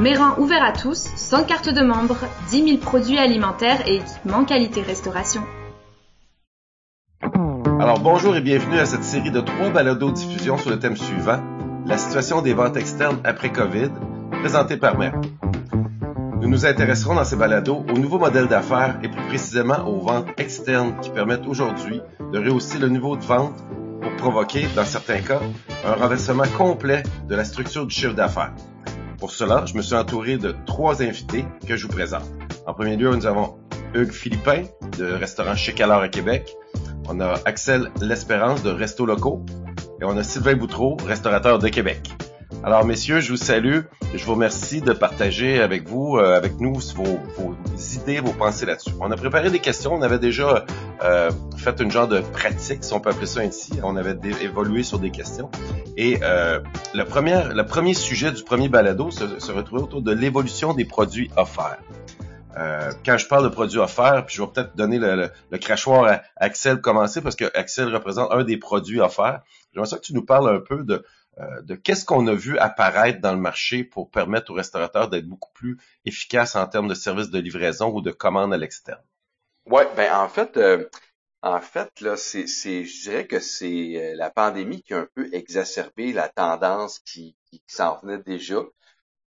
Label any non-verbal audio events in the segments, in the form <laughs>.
Méran ouvert à tous, sans carte de membre, 10 000 produits alimentaires et équipements qualité restauration. Alors bonjour et bienvenue à cette série de trois balados diffusion sur le thème suivant, la situation des ventes externes après COVID, présentée par Méran. Nous nous intéresserons dans ces balados aux nouveaux modèles d'affaires et plus précisément aux ventes externes qui permettent aujourd'hui de rehausser le niveau de vente pour provoquer, dans certains cas, un renversement complet de la structure du chiffre d'affaires. Pour cela, je me suis entouré de trois invités que je vous présente. En premier lieu, nous avons Hugues Philippin de restaurant Chez Calor à Québec. On a Axel L'Espérance de Resto Locaux. Et on a Sylvain Boutreau, restaurateur de Québec. Alors, messieurs, je vous salue. Je vous remercie de partager avec vous, euh, avec nous, vos, idées, vos pensées là-dessus. On a préparé des questions. On avait déjà euh, fait une genre de pratique, si on peut appeler ça ainsi. On avait évolué sur des questions. Et euh, le, premier, le premier sujet du premier balado se, se retrouvait autour de l'évolution des produits offerts. Euh, quand je parle de produits offerts, puis je vais peut-être donner le, crachoir à Axel commencer parce que Axel représente un des produits offerts. J'aimerais ça que tu nous parles un peu de, de qu'est-ce qu'on a vu apparaître dans le marché pour permettre aux restaurateurs d'être beaucoup plus efficaces en termes de services de livraison ou de commandes à l'externe? Ouais, ben en fait, euh, en fait là, c'est, je dirais que c'est euh, la pandémie qui a un peu exacerbé la tendance qui, qui, s'en venait déjà.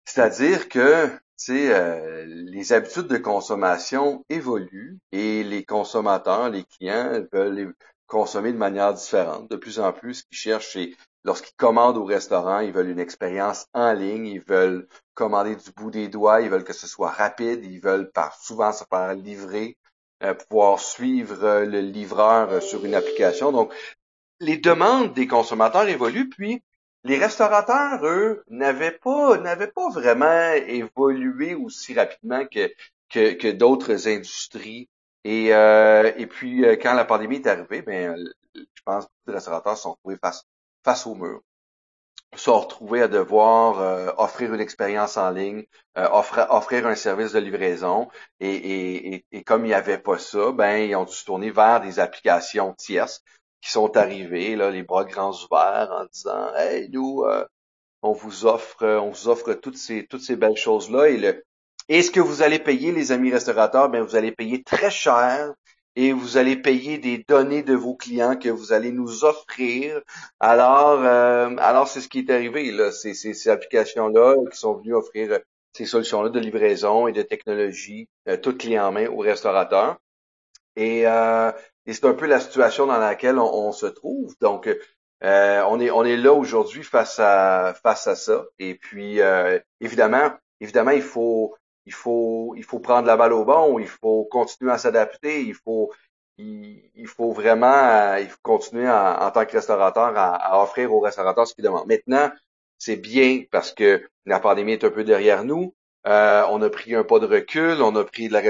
C'est-à-dire que euh, les habitudes de consommation évoluent et les consommateurs, les clients veulent consommer de manière différente. De plus en plus, ce qu'ils cherchent, c'est lorsqu'ils commandent au restaurant, ils veulent une expérience en ligne, ils veulent commander du bout des doigts, ils veulent que ce soit rapide, ils veulent par, souvent se faire livrer, euh, pouvoir suivre euh, le livreur euh, sur une application. Donc, les demandes des consommateurs évoluent, puis les restaurateurs, eux, n'avaient pas, n'avaient pas vraiment évolué aussi rapidement que, que, que d'autres industries. Et, et puis, quand la pandémie est arrivée, ben, je pense que les restaurateurs se sont trouvés face face au mur se retrouver à devoir euh, offrir une expérience en ligne, euh, offrir, un service de livraison. Et, comme il n'y avait pas ça, ben ils ont dû se tourner vers des applications tierces qui sont arrivées, là, les bras grands ouverts, en disant Hey, nous, euh, on vous offre, on vous offre toutes ces, belles choses-là. Et est-ce que vous allez payer, les amis restaurateurs? Ben, vous allez payer très cher et vous allez payer des données de vos clients que vous allez nous offrir. Alors, euh, alors c'est ce qui est arrivé là. Ces applications-là qui sont venues offrir ces solutions-là de livraison et de technologie, euh, toutes clés en main aux restaurateurs. Et, euh, et c'est un peu la situation dans laquelle on, se trouve. Donc, euh, on est on est là aujourd'hui face à face à ça. Et puis, euh, évidemment, évidemment, il faut il faut, il faut prendre la balle au bon, il faut continuer à s'adapter, il faut, il, faut vraiment, il faut continuer en tant que restaurateur à, offrir aux restaurateurs ce qu'ils demandent. Maintenant, c'est bien parce que la pandémie est un peu derrière nous. Euh, on a pris un pas de recul, on a pris de la,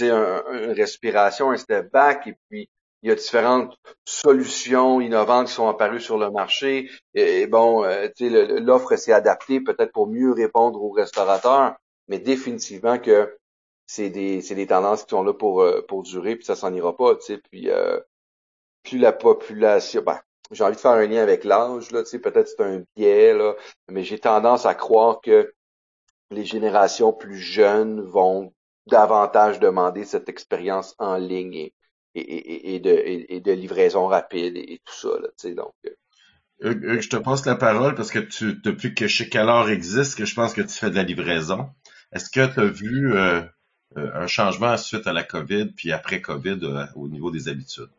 une respiration, un step back, et puis il y a différentes solutions innovantes qui sont apparues sur le marché. Et, bon, euh, l'offre s'est adaptée peut-être pour mieux répondre aux restaurateurs mais définitivement que c'est des, des tendances qui sont là pour, euh, pour durer, puis ça s'en ira pas, tu sais, puis euh, plus la population, ben, j'ai envie de faire un lien avec l'âge, là, tu sais, peut-être c'est un biais, là, mais j'ai tendance à croire que les générations plus jeunes vont davantage demander cette expérience en ligne et, et, et, de, et, de livraison rapide et, tout ça, là, tu sais, donc... Euh. je te passe la parole parce que tu, depuis que chez Calor existe, que je pense que tu fais de la livraison. Est-ce que tu as vu euh, euh, un changement suite à la COVID puis après COVID euh, au niveau des habitudes?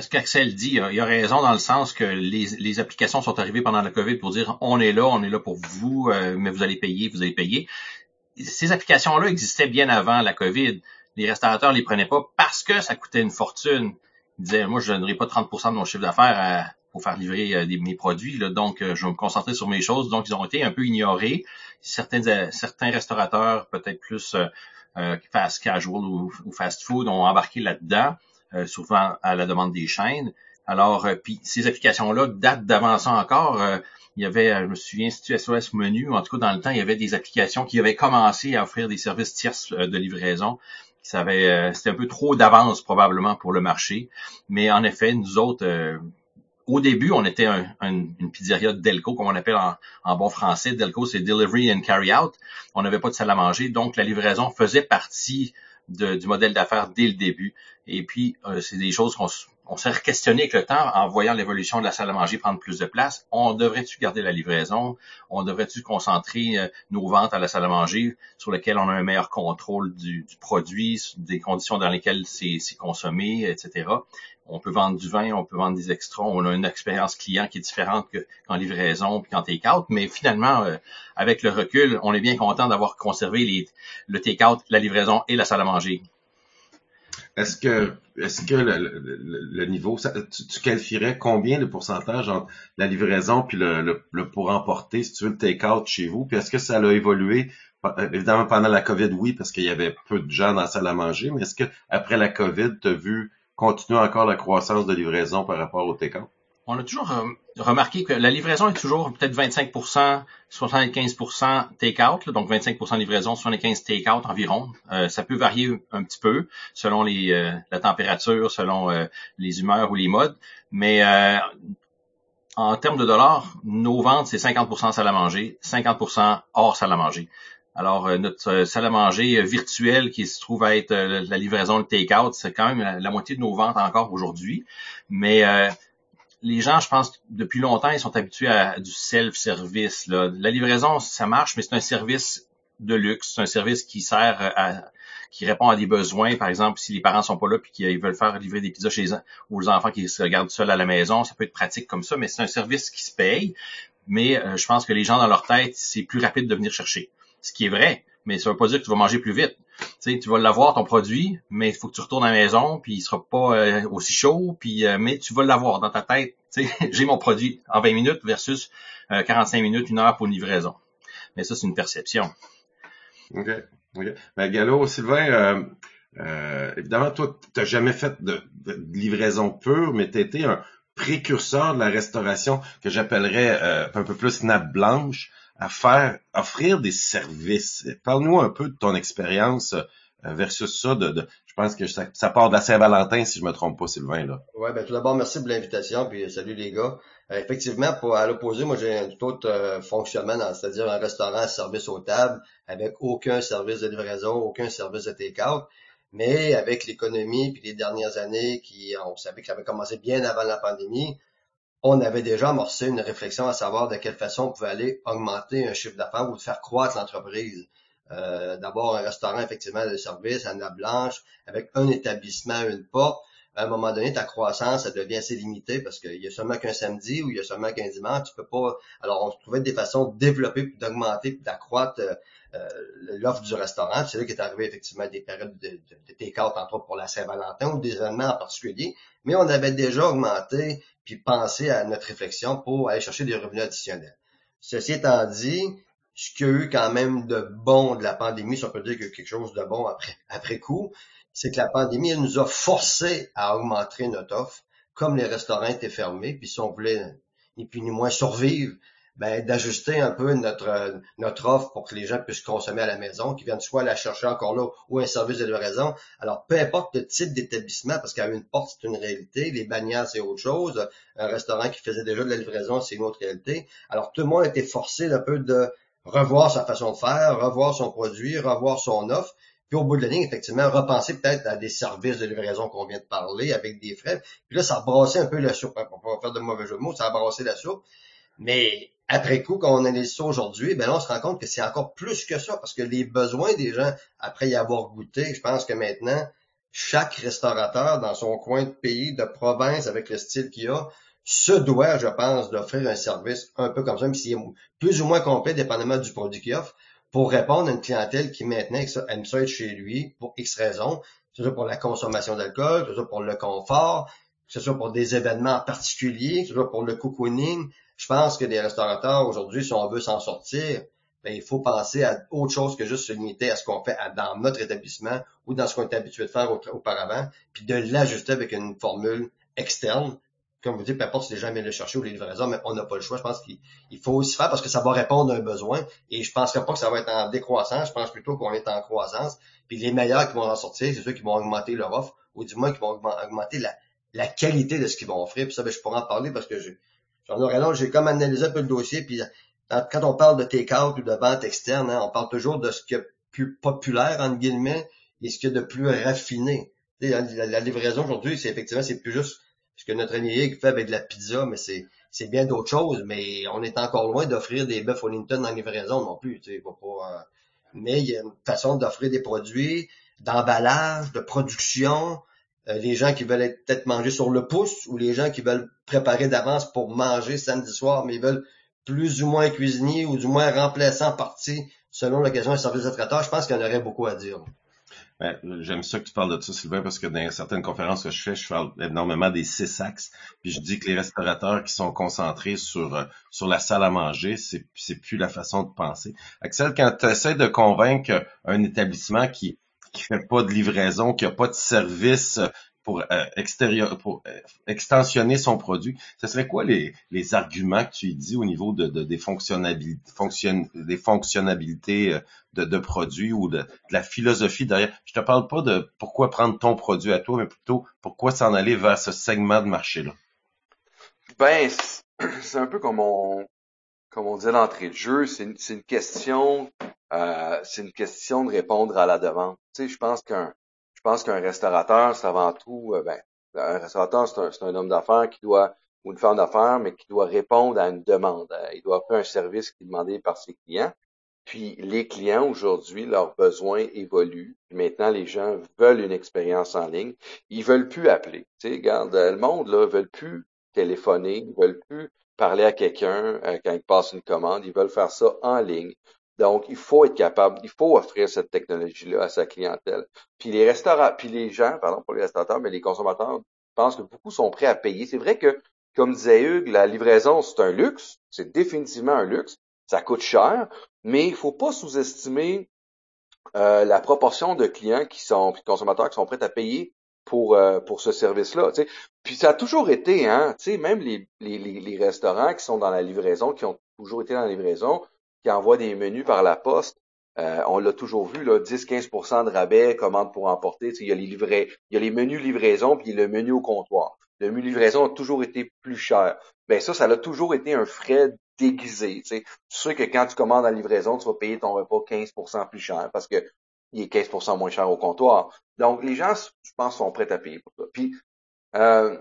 Ce qu'Axel dit, il a raison dans le sens que les, applications sont arrivées pendant la COVID pour dire on est là, on est là pour vous, mais vous allez payer, vous allez payer. Ces applications-là existaient bien avant la COVID. Les restaurateurs les prenaient pas parce que ça coûtait une fortune. Ils disaient moi je donnerai pas 30% de mon chiffre d'affaires pour faire livrer mes produits, donc je vais me concentrer sur mes choses. Donc ils ont été un peu ignorés certains, euh, certains restaurateurs, peut-être plus euh, euh, fast casual ou, fast food, ont embarqué là-dedans, souvent à la demande des chaînes. Alors, puis ces applications-là datent d'avant ça encore. il y avait, je me souviens, SOS Menu, en tout cas dans le temps, il y avait des applications qui avaient commencé à offrir des services tierces de livraison. C'était un peu trop d'avance probablement pour le marché. Mais en effet, nous autres, au début, on était une pizzeria Delco, comme on appelle en, bon français. Delco, c'est Delivery and Carry Out. On n'avait pas de salle à manger, donc la livraison faisait partie du modèle d'affaires dès le début. Et puis, euh, c'est des choses qu'on on s'est questionné avec le temps en voyant l'évolution de la salle à manger prendre plus de place. On devrait-tu garder la livraison? On devrait-tu concentrer euh, nos ventes à la salle à manger sur lesquelles on a un meilleur contrôle du, du produit, des conditions dans lesquelles c'est consommé, etc. On peut vendre du vin, on peut vendre des extras, on a une expérience client qui est différente qu'en livraison puis qu'en take-out, mais finalement, euh, avec le recul, on est bien content d'avoir conservé les, le take-out, la livraison et la salle à manger. Est-ce que est-ce que le, niveau, tu, qualifierais combien de pourcentage entre la livraison puis le, le, pour emporter, si tu veux, le take-out chez vous? Puis est-ce que ça a évolué? Euh, évidemment, pendant la COVID, oui, parce qu'il y avait peu de gens dans la salle à manger, mais est-ce que après la COVID, tu as vu continuer encore la croissance de livraison par rapport au take-out? On a toujours euh, remarqué que la livraison est toujours peut-être 25% 75% take-out, donc 25% livraison, 75 take-out environ. Euh, ça peut varier un petit peu selon les, euh, la température, selon les humeurs ou les modes, mais en termes de dollars, nos ventes, c'est 50% salle à manger, 50% hors salle à manger. Alors, notre salle à manger virtuelle qui se trouve à être la livraison, le take-out, c'est quand même la, la, moitié de nos ventes encore aujourd'hui. Mais les gens, je pense, depuis longtemps, ils sont habitués à du self-service. La livraison, ça marche, mais c'est un service de luxe, c'est un service qui sert à qui répond à des besoins. Par exemple, si les parents sont pas là puis qu'ils veulent faire livrer des pizzas chez aux enfants qui se regardent seuls à la maison, ça peut être pratique comme ça, mais c'est un service qui se paye. Mais euh, je pense que les gens dans leur tête, c'est plus rapide de venir chercher. Ce qui est vrai, mais ça veut pas dire que tu vas manger plus vite. Tu, tu vas l'avoir ton produit, mais il faut que tu retournes à la maison, puis il sera pas euh, aussi chaud, puis euh, mais tu vas l'avoir dans ta tête. <laughs> J'ai mon produit en 20 minutes versus 45 euh, minutes, une heure pour une livraison. Mais ça, c'est une perception. OK. OK. Ben, Gallo, Sylvain, évidemment, toi, tu n'as jamais fait de, livraison pure, mais tu été un précurseur de la restauration que j'appellerais un peu plus nappe blanche à faire, offrir des services. Parle-nous un peu de ton expérience euh, versus ça. De, je pense que ça, part de la Saint-Valentin, si je me trompe pas, Sylvain. Là. Ouais, ben tout d'abord, merci pour l'invitation, puis salut les gars. Euh, effectivement, pour à l'opposé, moi j'ai un tout autre euh, fonctionnement, c'est-à-dire un restaurant à service aux tables, avec aucun service de livraison, aucun service de take-out. Mais avec l'économie puis les dernières années, qui on savait que ça avait commencé bien avant la pandémie, on avait déjà amorcé une réflexion à savoir de quelle façon on pouvait aller augmenter un chiffre d'affaires ou faire croître l'entreprise. Euh, D'abord, un restaurant, effectivement, de service à nappe blanche, avec un établissement, une porte. À un moment donné, ta croissance, ça devient assez limitée parce qu'il y a seulement qu'un samedi ou il y a seulement qu'un dimanche. Tu peux pas. Alors, on trouvait des façons de développer, d'augmenter, d'accroître euh, l'offre du restaurant. C'est là qu'est arrivé effectivement des périodes de, de, de entre autres pour la Saint-Valentin ou des événements en particulier. Mais on avait déjà augmenté puis pensé à notre réflexion pour aller chercher des revenus additionnels. Ceci étant dit, ce qu'il y a eu quand même de bon de la pandémie, si on peut dire que quelque chose de bon après, coup, c'est que la pandémie nous a forcé à augmenter notre offre, comme les restaurants étaient fermés, puis si on voulait ni plus ni moins survivre, ben, d'ajuster un peu notre offre pour que les gens puissent consommer à la maison, qu'ils viennent soit la chercher encore là ou un service de livraison. Alors, peu importe le type d'établissement, parce qu'à une porte, c'est une réalité, les bannières, c'est autre chose, un restaurant qui faisait déjà de la livraison, c'est une autre réalité. Alors, tout le monde été forcé un peu de revoir sa façon de faire, revoir son produit, revoir son offre, puis au bout de la ligne, effectivement, repenser peut-être à des services de livraison qu'on vient de parler avec des frais. Puis là, ça a brassé un peu la soupe. Pour pas faire de mauvais jeu de mots, ça a brassé la soupe. Mais après coup, quand on analyse ça aujourd'hui, ben là, on se rend compte que c'est encore plus que ça, parce que les besoins des gens, après y avoir goûté, je pense que maintenant, chaque restaurateur dans son coin de pays, de province, avec le style qu'il a, se doit, je pense, d'offrir un service un peu comme ça, même s'il est plus ou moins complet, dépendamment du produit qu'il offre, pour répondre à une clientèle qui maintenant aime ça être chez lui pour X raisons, que ce soit pour la consommation d'alcool, que ce soit pour le confort, que ce soit pour des événements particuliers, que ce soit pour le cocooning, je pense que des restaurateurs aujourd'hui, si on veut s'en sortir, ben, il faut penser à autre chose que juste se limiter à ce qu'on fait dans notre établissement ou dans ce qu'on est habitué de faire auparavant, puis de l'ajuster avec une formule externe. Comme vous dites, peu importe si les gens viennent le chercher ou les livraisons, mais on n'a pas le choix. Je pense qu'il faut aussi faire parce que ça va répondre à un besoin. Et je pense pas que ça va être en décroissance. Je pense plutôt qu'on est en croissance. Puis les meilleurs qui vont en sortir, c'est ceux qui vont augmenter leur offre, ou du moins qui vont augmenter la, qualité de ce qu'ils vont offrir. Puis ça, ben, je pourrais en parler parce que j'en aurais long, j'ai comme analysé un peu le dossier, puis quand on parle de take-out ou de vente externe, hein, on parle toujours de ce qui est plus populaire, entre guillemets, et ce qui est de plus raffiné. La, la, livraison aujourd'hui, c'est effectivement, c'est plus juste ce que notre ami fait avec de la pizza, mais c'est c'est bien d'autres choses, mais on est encore loin d'offrir des bœufs Wellington en livraison non plus. Sais, pas, euh, mais il y a une façon d'offrir des produits, d'emballage, de production. Euh, les gens qui veulent peut-être manger sur le pouce ou les gens qui veulent préparer d'avance pour manger samedi soir, mais ils veulent plus ou moins cuisinier ou du moins remplaçant partie selon l'occasion et service de traiteur. Je pense qu'il y en aurait beaucoup à dire. Ben, j'aime ça que tu parles de ça, Sylvain, parce que dans certaines conférences que je fais, je parle énormément des six axes. Puis je dis que les restaurateurs qui sont concentrés sur euh, sur la salle à manger, c'est plus la façon de penser. Axel, quand tu essaies de convaincre un établissement qui qui fait pas de livraison, qui a pas de service pour euh, extérieur, pour euh, extensionner son produit, ce serait quoi les, les arguments que tu dis au niveau de, de des fonctionnalités, fonction, des fonctionnalités euh, de, de produits ou de, de, la philosophie derrière? Je te parle pas de pourquoi prendre ton produit à toi, mais plutôt pourquoi s'en aller vers ce segment de marché-là. Ben, c'est un peu comme on comme on disait l'entrée de jeu, c'est une, une question euh, c'est une question de répondre à la demande. Sais, je pense qu'un je pense qu'un restaurateur, c'est avant tout, euh, ben, un restaurateur, c'est un, un, homme d'affaires qui doit, ou une femme d'affaires, mais qui doit répondre à une demande. Euh, il doit faire un service qui est demandé par ses clients. Puis les clients aujourd'hui, leurs besoins évoluent. Maintenant, les gens veulent une expérience en ligne. Ils veulent plus appeler. Tu sais, regarde, le monde là veulent plus téléphoner, ils veulent plus parler à quelqu'un euh, quand ils passent une commande. Ils veulent faire ça en ligne. Donc, il faut être capable, il faut offrir cette technologie-là à sa clientèle. Puis les restaurants, puis les gens, pardon, pour les restaurateurs, mais les consommateurs pensent que beaucoup sont prêts à payer. C'est vrai que, comme disait Hugues, la livraison, c'est un luxe. C'est définitivement un luxe. Ça coûte cher, mais il faut pas sous-estimer euh, la proportion de clients qui sont, puis de consommateurs qui sont prêts à payer pour euh, pour ce service-là. Puis ça a toujours été, hein, même les, les, les restaurants qui sont dans la livraison, qui ont toujours été dans la livraison, qui envoient des menus par la poste. Euh, on l'a toujours vu, là, 10-15% de rabais, commande pour emporter. Il y a les il y a les menus livraison, puis le menu au comptoir. Le menu livraison a toujours été plus cher. Ben ça, ça a toujours été un frais déguisé. Tu sais que quand tu commandes la livraison, tu vas payer ton repas 15% plus cher parce que il est 15% moins cher au comptoir. Donc, les gens, je pense, sont prêts à payer pour ça. Puis, euh,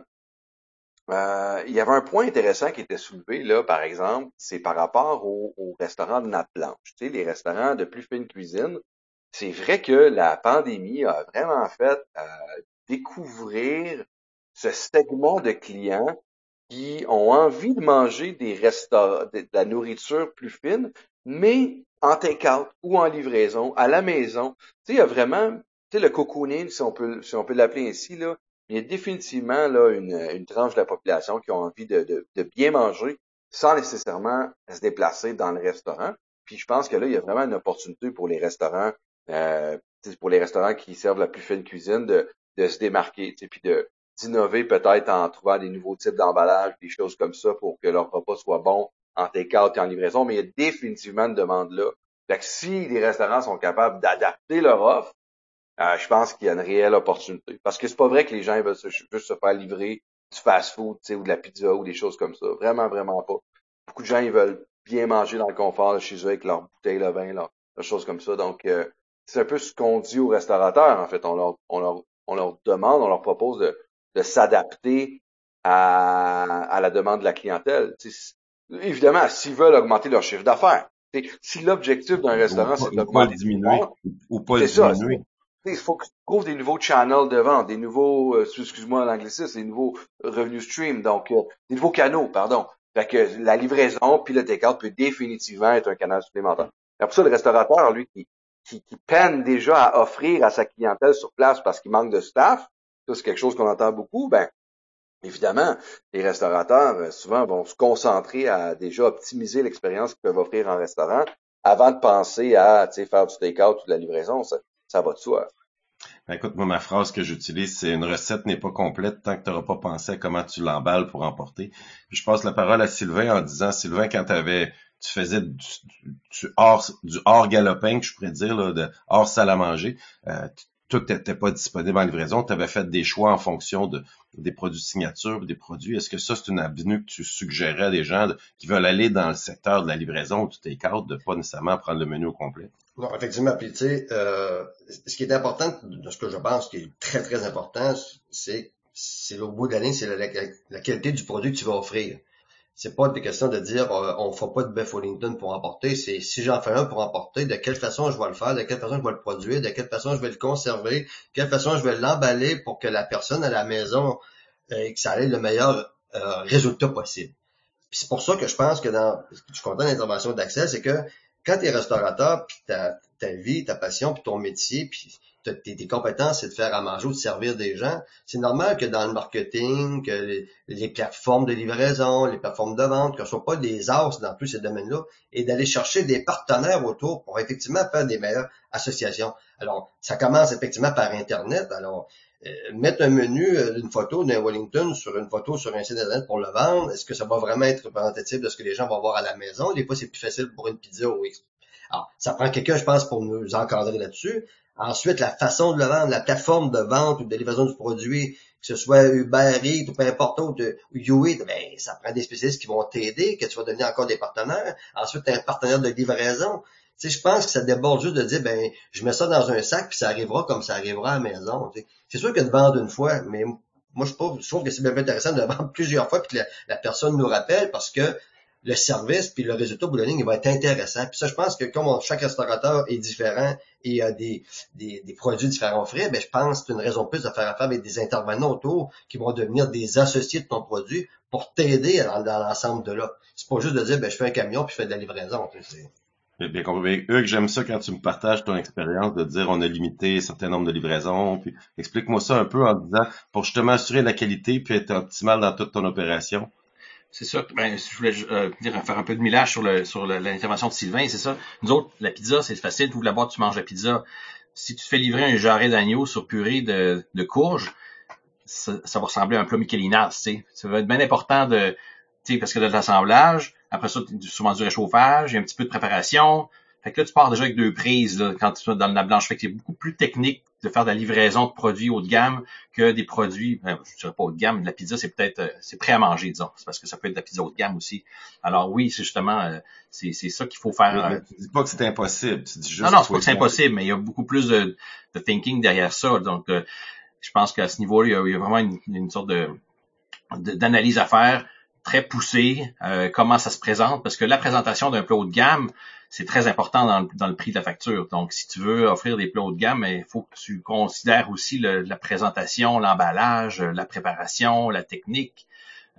euh, il y avait un point intéressant qui était soulevé, là, par exemple, c'est par rapport aux, restaurants de nappe blanche. Tu sais, les restaurants de plus fine cuisine. C'est vrai que la pandémie a vraiment fait euh, découvrir ce segment de clients qui ont envie de manger des restaurants, de, la nourriture plus fine, mais en take-out ou en livraison, à la maison. Tu sais, il y a vraiment, tu sais, le cocooning, si on peut, si on peut l'appeler ainsi, là, il y a définitivement là une, tranche de la population qui a envie de, bien manger sans nécessairement se déplacer dans le restaurant. Puis je pense que là, il y a vraiment une opportunité pour les restaurants, euh, pour les restaurants qui servent la plus fine cuisine, de, se démarquer, puis de d'innover peut-être en trouvant des nouveaux types d'emballage, des choses comme ça pour que leur repas soit bon en take-out et en livraison. Mais il y a définitivement une demande là. Fait si les restaurants sont capables d'adapter leur offre, euh, je pense qu'il y a une réelle opportunité. Parce que c'est pas vrai que les gens veulent juste se faire livrer du fast-food, ou de la pizza ou des choses comme ça. Vraiment, vraiment pas. Beaucoup de gens, ils veulent bien manger dans le confort chez eux avec leur bouteille de vin, leurs choses comme ça. Donc, euh, c'est un peu ce qu'on dit aux restaurateurs, en fait. On leur, on leur, on leur demande, on leur propose de, de s'adapter à, à la demande de la clientèle. évidemment, s'ils veulent augmenter leur chiffre d'affaires. Si l'objectif d'un restaurant, c'est d'augmenter... diminuer. Ou pas diminuer il faut que tu trouves des nouveaux channels de vente, des nouveaux, euh, excuse-moi l'anglicisme, des nouveaux revenus stream, donc euh, des nouveaux canaux, pardon. Fait que la livraison puis le take peut définitivement être un canal supplémentaire. Pour ça, le restaurateur, lui, qui, qui, peine déjà à offrir à sa clientèle sur place parce qu'il manque de staff, ça c'est quelque chose qu'on entend beaucoup, ben évidemment, les restaurateurs euh, souvent vont se concentrer à déjà optimiser l'expérience qu'ils peuvent offrir en restaurant avant de penser à faire du take-out ou de la livraison. Ça va de soi. Ben, écoute, moi, ma phrase que j'utilise, c'est une recette n'est pas complète tant que tu n'auras pas pensé à comment tu l'emballes pour emporter. je passe la parole à Sylvain en disant, Sylvain, quand avais, tu faisais du, hors, du hors galopin, que je pourrais dire, de hors salle à manger, euh, toi, tu n'étais pas disponible en livraison, tu avais fait des choix en fonction de, des produits signature, des produits. Est-ce que ça, c'est une avenue que tu suggérais à des gens qui veulent aller dans le secteur de la livraison ou du take-out, de pas nécessairement prendre le menu au complet? Non, effectivement. Puis, tu sais, euh, ce qui est important, de ce que je pense, qui est très, très important, c'est c'est au bout de l'année, c'est la, qualité du produit que tu vas offrir c'est pas des questions de dire euh, on ne fait pas de bœuf Wellington pour emporter, c'est si j'en fais un pour emporter, de quelle façon je vais le faire, de quelle façon je vais le produire, de quelle façon je vais le conserver, de quelle façon je vais l'emballer pour que la personne à la maison euh, que ça ait le meilleur euh, résultat possible. c'est pour ça que je pense que dans je suis content de l'intervention d'Axel, c'est que quand tu es restaurateur, puis ta, ta vie, ta passion, puis ton métier, puis tes, compétences, c'est de faire à manger ou de servir des gens. C'est normal que dans le marketing, que les, plateformes de livraison, les plateformes de vente, que ce soit pas des as dans tous ces domaines-là, et d'aller chercher des partenaires autour pour effectivement faire des meilleures associations. Alors, ça commence effectivement par Internet. Alors, euh, mettre un menu euh, d'une photo d'un Wellington sur une photo sur un site internet pour le vendre, est-ce que ça va vraiment être représentatif de ce que les gens vont voir à la maison? Des fois, c'est plus facile pour une pizza ou alors, ça prend quelqu'un, je pense, pour nous encadrer là-dessus. Ensuite, la façon de le vendre, la plateforme de vente ou de livraison du produit, que ce soit Uber Eats ou peu importe autre, YouEat, ben, ça prend des spécialistes qui vont t'aider, que tu vas devenir encore des partenaires. Ensuite, un partenaire de livraison. Tu sais, je pense que ça déborde juste de dire, ben, je mets ça dans un sac, puis ça arrivera comme ça arrivera à la maison. C'est sûr que de vendre une fois, mais moi, je trouve, je trouve que c'est bien intéressant de vendre <laughs> plusieurs fois, puis que la personne nous rappelle, parce que le service puis le résultat bout il va être intéressant. Puis ça, je pense que comme chaque restaurateur est différent et a des, des, produits différents frais, ben je pense que c'est une raison plus de faire affaire avec des intervenants autour qui vont devenir des associés de ton produit pour t'aider dans, l'ensemble de là. C'est pas juste de dire ben je fais un camion puis je fais de la livraison. Bien compris. Hugues, j'aime ça quand tu me partages ton expérience de dire on a limité un certain nombre de livraisons. Puis explique-moi ça un peu en disant pour justement assurer la qualité puis être optimal dans toute ton opération c'est ça. Ben, je voulais euh, dire, faire un peu de millage sur le sur l'intervention de Sylvain, c'est ça. Nous autres, la pizza, c'est facile. Tu ouvres la boîte, tu manges la pizza. Si tu te fais livrer un jarret d'agneau sur purée de, courge, ça, va ressembler à un plat Michelinas, tu sais. Ça va être bien important de, tu sais, parce que de l'assemblage, après ça, souvent du réchauffage, il un petit peu de préparation, fait que là, tu pars déjà avec deux prises quand tu es dans la blanche. Fait que c'est beaucoup plus technique de faire de la livraison de produits haut de gamme que des produits, ben, je dirais pas haut de gamme, la pizza, c'est peut-être euh, c'est prêt à manger, disons. C'est parce que ça peut être de la pizza haut de gamme aussi. Alors oui, c'est justement euh, c'est, c'est ça qu'il faut faire. Mais, tu dis pas que c'est impossible, tu dis juste Non, non, c'est pas que c'est impossible, mais il y a beaucoup plus de, de thinking derrière ça. Donc euh, je pense qu'à ce niveau-là, il y a, vraiment une, une sorte de d'analyse à faire très poussée, comment ça se présente, parce que la présentation d'un plat haut de gamme, c'est très important dans le, prix de la facture. Donc, si tu veux offrir des plats haut de gamme, il faut que tu considères aussi la présentation, l'emballage, la préparation, la technique.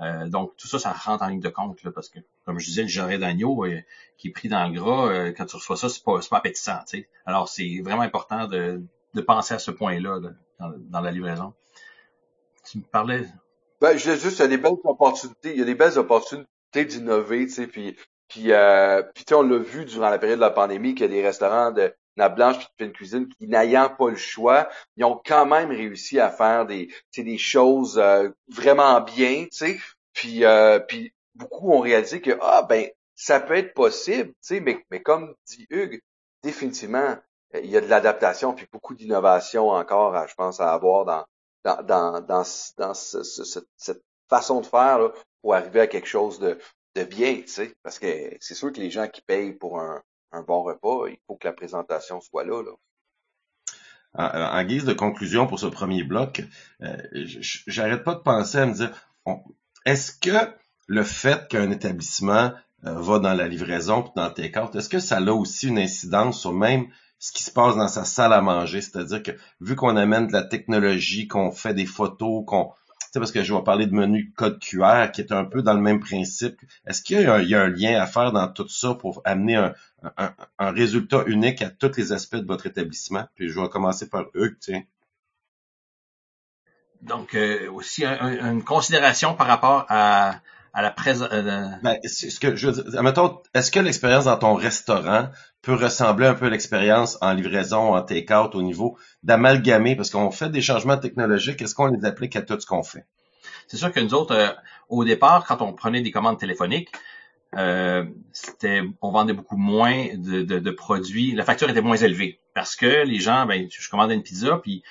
Euh, donc, tout ça, ça rentre en ligne de compte, parce que, comme je disais, le jarret d'agneau euh, qui est pris dans le gras, euh, quand tu reçois ça, c'est pas, pas appétissant. Alors, c'est vraiment important de, penser à ce point-là dans, la livraison. Tu me parlais... Ben, je juste, il y a des belles opportunités, il y a des belles opportunités d'innover, tu sais, puis puis, euh, puis on l'a vu durant la période de la pandémie qu'il y a des restaurants de la blanche puis de fine cuisine qui n'ayant pas le choix, ils ont quand même réussi à faire des, des choses euh, vraiment bien, tu sais. Puis, euh, puis beaucoup ont réalisé que ah ben ça peut être possible, tu sais, mais, mais comme dit Hugues, définitivement il y a de l'adaptation puis beaucoup d'innovation encore, je pense, à avoir dans dans dans dans, dans cette façon de faire là, pour arriver à quelque chose de, de bien, tu sais, parce que c'est sûr que les gens qui payent pour un, bon repas, il faut que la présentation soit là. là. En, guise de conclusion pour ce premier bloc, euh, j'arrête pas de penser à me dire, est-ce que le fait qu'un établissement euh, va dans la livraison dans le take-out, est-ce que ça a aussi une incidence sur même ce qui se passe dans sa salle à manger? C'est-à-dire que vu qu'on amène de la technologie, qu'on fait des photos, qu'on parce que je vais parler de menu code QR qui est un peu dans le même principe. Est-ce qu'il y, a un lien à faire dans tout ça pour amener un, résultat unique à tous les aspects de votre établissement? Puis je vais commencer par Hugues, tiens. Donc, euh, aussi une considération par rapport à, à la présence. Euh, ben, ce que je veux dire, mettons, est-ce que l'expérience dans ton restaurant peut ressembler un peu à l'expérience en livraison, en take-out au niveau d'amalgamer, parce qu'on fait des changements technologiques, est-ce qu'on les applique à tout ce qu'on fait? C'est sûr que nous autres, euh, au départ, quand on prenait des commandes téléphoniques, euh, c'était, on vendait beaucoup moins de, de, produits, la facture était moins élevée Parce que les gens, ben, je commandais une pizza, puis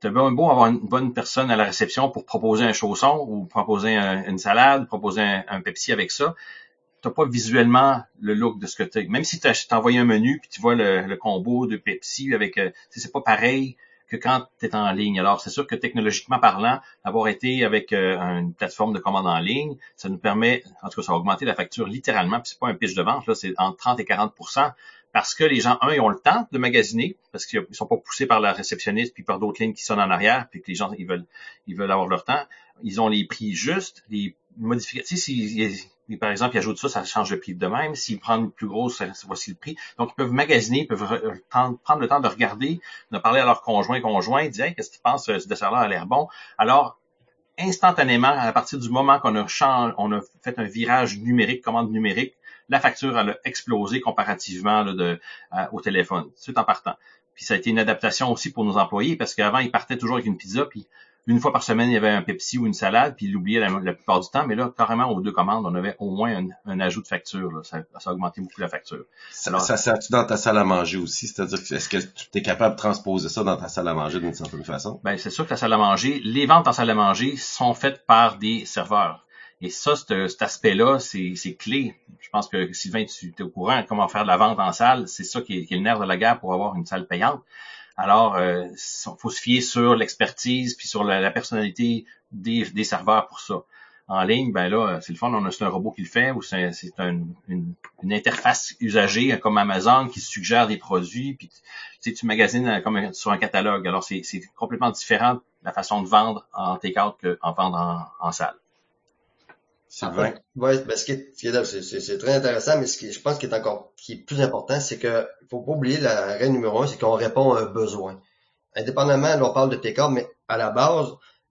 t'as bien beau avoir une bonne personne à la réception pour proposer un chausson ou proposer une salade, proposer un, Pepsi avec ça. T'as pas visuellement le look de ce que tu Même si tu envoyé un menu puis tu vois le, combo de Pepsi avec, euh, c'est pas pareil que quand tu es en ligne. Alors, c'est sûr que technologiquement parlant, avoir été avec euh, une plateforme de commande en ligne, ça nous permet, en tout cas, ça a augmenté la facture littéralement, puis c'est pas un pitch de vente, là, c'est entre 30 et 40% parce que les gens, un, ils ont le temps de magasiner, parce qu'ils sont pas poussés par la réceptionniste puis par d'autres lignes qui sonnent en arrière, puis que les gens, ils veulent, ils veulent avoir leur temps. Ils ont les prix justes, les modifications. Si, par exemple, ils ajoutent ça, ça change le prix de même. S'ils prennent le plus gros, voici le prix. Donc, ils peuvent magasiner, ils peuvent prendre, le temps de regarder, de parler à leur conjoint, conjoint, dire, hey, qu'est-ce qu'ils pensent, ce dessert-là a l'air bon. Alors, instantanément, à partir du moment qu'on a, fait un virage numérique, commande numérique, la facture a explosé comparativement au téléphone, tout en partant. Puis ça a été une adaptation aussi pour nos employés parce qu'avant, ils partaient toujours avec une pizza, puis une fois par semaine, il y avait un Pepsi ou une salade, puis ils l'oubliaient la, plupart du temps, mais là, carrément, aux deux commandes, on avait au moins un, ajout de facture. Ça, a augmenté beaucoup la facture. Ça, ça sert-tu dans ta salle à manger aussi? C'est-à-dire, est-ce que tu es capable de transposer ça dans ta salle à manger d'une certaine façon? Ben, c'est sûr que la salle à manger, les ventes en salle à manger sont faites par des serveurs. Et ça, cet aspect-là, c'est clé. Je pense que Sylvain, tu es au courant comment faire de la vente en salle. C'est ça qui est, le nerf de la guerre pour avoir une salle payante. Alors, il euh, faut se fier sur l'expertise puis sur la, personnalité des, serveurs pour ça. En ligne, ben là, c'est le fun, on a un robot qui le fait ou c'est une, interface usagée comme Amazon qui suggère des produits puis tu, tu magasines comme sur un catalogue. Alors, c'est complètement différent la façon de vendre en take-out qu'en vendre en salle. C'est vrai. Ouais, ben, ce qui est, c'est, très intéressant, mais ce qui, je pense qui est encore, qui est plus important, c'est que, faut pas oublier la règle numéro un, c'est qu'on répond à un besoin. Indépendamment, là, on parle de take mais à la base,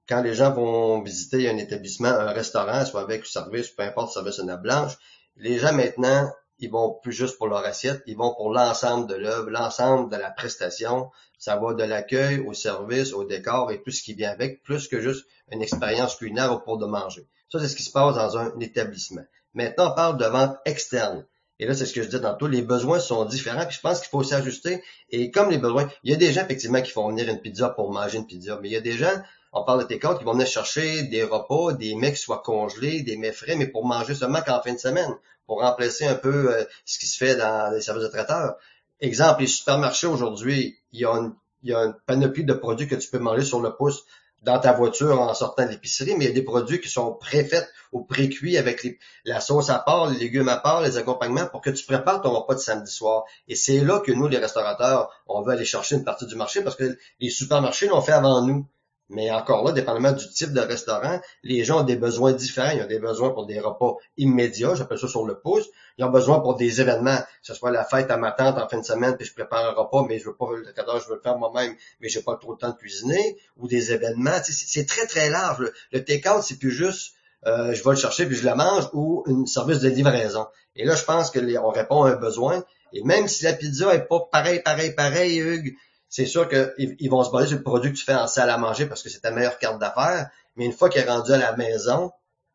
quand les gens vont visiter un établissement, un restaurant, soit avec service, peu importe, service une blanche, les gens maintenant, ils vont plus juste pour leur assiette, ils vont pour l'ensemble de l'œuvre, l'ensemble de la prestation. Ça va de l'accueil au service, au décor et tout ce qui vient avec, plus que juste une expérience culinaire au pour de manger. Ça, c'est ce qui se passe dans un établissement. Maintenant, on parle de vente externe. Et là, c'est ce que je dis tantôt, les besoins sont différents, puis je pense qu'il faut s'ajuster. Et comme les besoins, il y a des gens, effectivement, qui font venir une pizza pour manger une pizza, mais il y a des gens, on parle de tes qui vont venir chercher des repas, des mets qui soient congelés, des mets frais, mais pour manger seulement qu'en fin de semaine, pour remplacer un peu euh, ce qui se fait dans les services de traiteurs. Exemple, les supermarchés aujourd'hui, il y a il y a une panoplie de produits que tu peux manger sur le pouce dans ta voiture en sortant de l'épicerie, mais il y a des produits qui sont préfaits ou pré-cuits avec la sauce à part, les légumes à part, les accompagnements pour que tu prépares ton repas de samedi soir. Et c'est là que nous, les restaurateurs, on veut aller chercher une partie du marché parce que les supermarchés l'ont fait avant nous. Mais encore là, dépendamment du type de restaurant, les gens ont des besoins différents. Ils ont des besoins pour des repas immédiats, j'appelle ça sur le pouce. Ils ont besoin pour des événements, que ce soit la fête à ma tante en fin de semaine, puis je prépare un repas, mais je veux pas le je veux le faire moi-même, mais j'ai pas trop de temps de cuisiner, ou des événements. C'est très, très large. Le, take-out, c'est plus juste euh, je vais le chercher puis je le mange ou un service de livraison. Et là, je pense que on répond à un besoin. Et même si la pizza est pas pareil, pareil, pareil, Hugues, c'est sûr qu'ils vont se baser sur le produit que tu fais en salle à manger parce que c'est ta meilleure carte d'affaires. Mais une fois qu'il est rendu à la maison,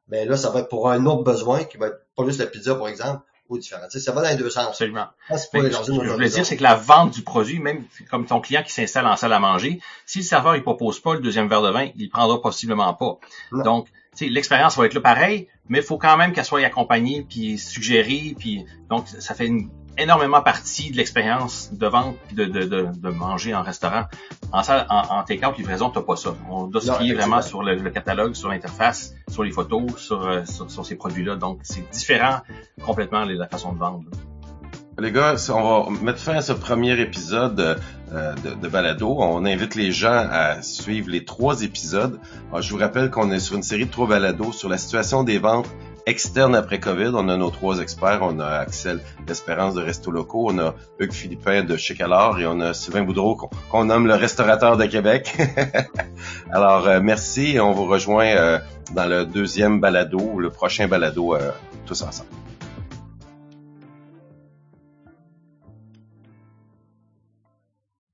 ben là, ça va être pour un autre besoin qui va être pas juste la pizza, par exemple, ou différent. Tu sais, ça va dans les deux sens. Absolument. ce que je voulais dire, c'est que la vente du produit, même comme ton client qui s'installe en salle à manger, si le serveur il propose pas le deuxième verre de vin, il le prendra possiblement pas. Donc, l'expérience va être là pareil, mais il faut quand même qu'elle soit accompagnée puis suggérée, puis donc ça fait une énormément partie de l'expérience de vente de, de, de, de, manger en restaurant. En, en, en take-out, livraison, t'as pas ça. On doit se fier vraiment sur le, catalogue, sur l'interface, sur les photos, sur, euh, sur, ces produits-là. Donc, c'est différent complètement la façon de vendre. Les gars, on va mettre fin à ce premier épisode euh, de, de, Balado. On invite les gens à suivre les trois épisodes. je vous rappelle qu'on est sur une série de trois balados sur la situation des ventes externe après COVID. On a nos trois experts. On a Axel d'Espérance de Resto Locaux, on a Hugues Philippin de Chez et on a Sylvain Boudreau qu'on nomme le restaurateur de Québec. <laughs> Alors, euh, merci et on vous rejoint euh, dans le deuxième balado, le prochain balado, euh, tous.